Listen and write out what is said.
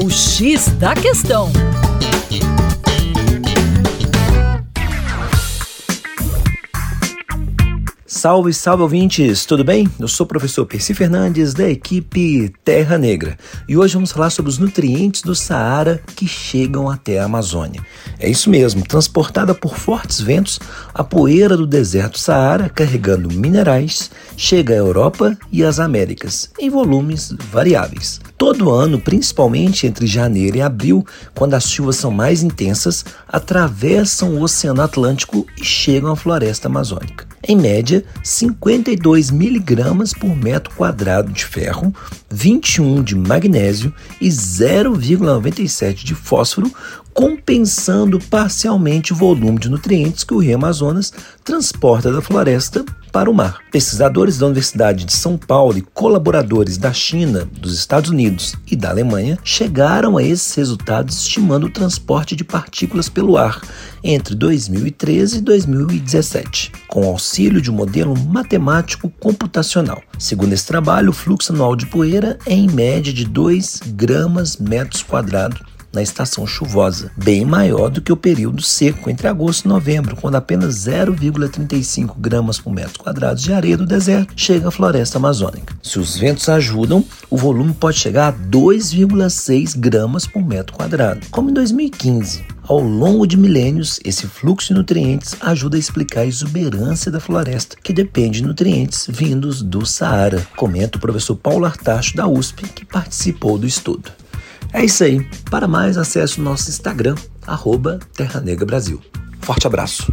O X da Questão. Salve, salve ouvintes, tudo bem? Eu sou o professor Percy Fernandes da equipe Terra Negra e hoje vamos falar sobre os nutrientes do Saara que chegam até a Amazônia. É isso mesmo, transportada por fortes ventos, a poeira do deserto Saara, carregando minerais, chega à Europa e às Américas, em volumes variáveis. Todo ano, principalmente entre janeiro e abril, quando as chuvas são mais intensas, atravessam o Oceano Atlântico e chegam à floresta amazônica. Em média, 52 miligramas por metro quadrado de ferro, 21 de magnésio e 0,97 de fósforo, compensando parcialmente o volume de nutrientes que o rio Amazonas transporta da floresta para o mar. Pesquisadores da Universidade de São Paulo e colaboradores da China, dos Estados Unidos e da Alemanha chegaram a esses resultados estimando o transporte de partículas pelo ar entre 2013 e 2017, com auxílio de um modelo matemático computacional. Segundo esse trabalho, o fluxo anual de poeira é em média de 2 gramas metros quadrados na estação chuvosa, bem maior do que o período seco entre agosto e novembro, quando apenas 0,35 gramas por metro quadrado de areia do deserto chega à floresta amazônica. Se os ventos ajudam, o volume pode chegar a 2,6 gramas por metro quadrado, como em 2015. Ao longo de milênios, esse fluxo de nutrientes ajuda a explicar a exuberância da floresta, que depende de nutrientes vindos do Saara, comenta o professor Paulo Artacho da USP, que participou do estudo. É isso aí. Para mais, acesse o nosso Instagram, arroba Terra Negra Brasil. Forte abraço.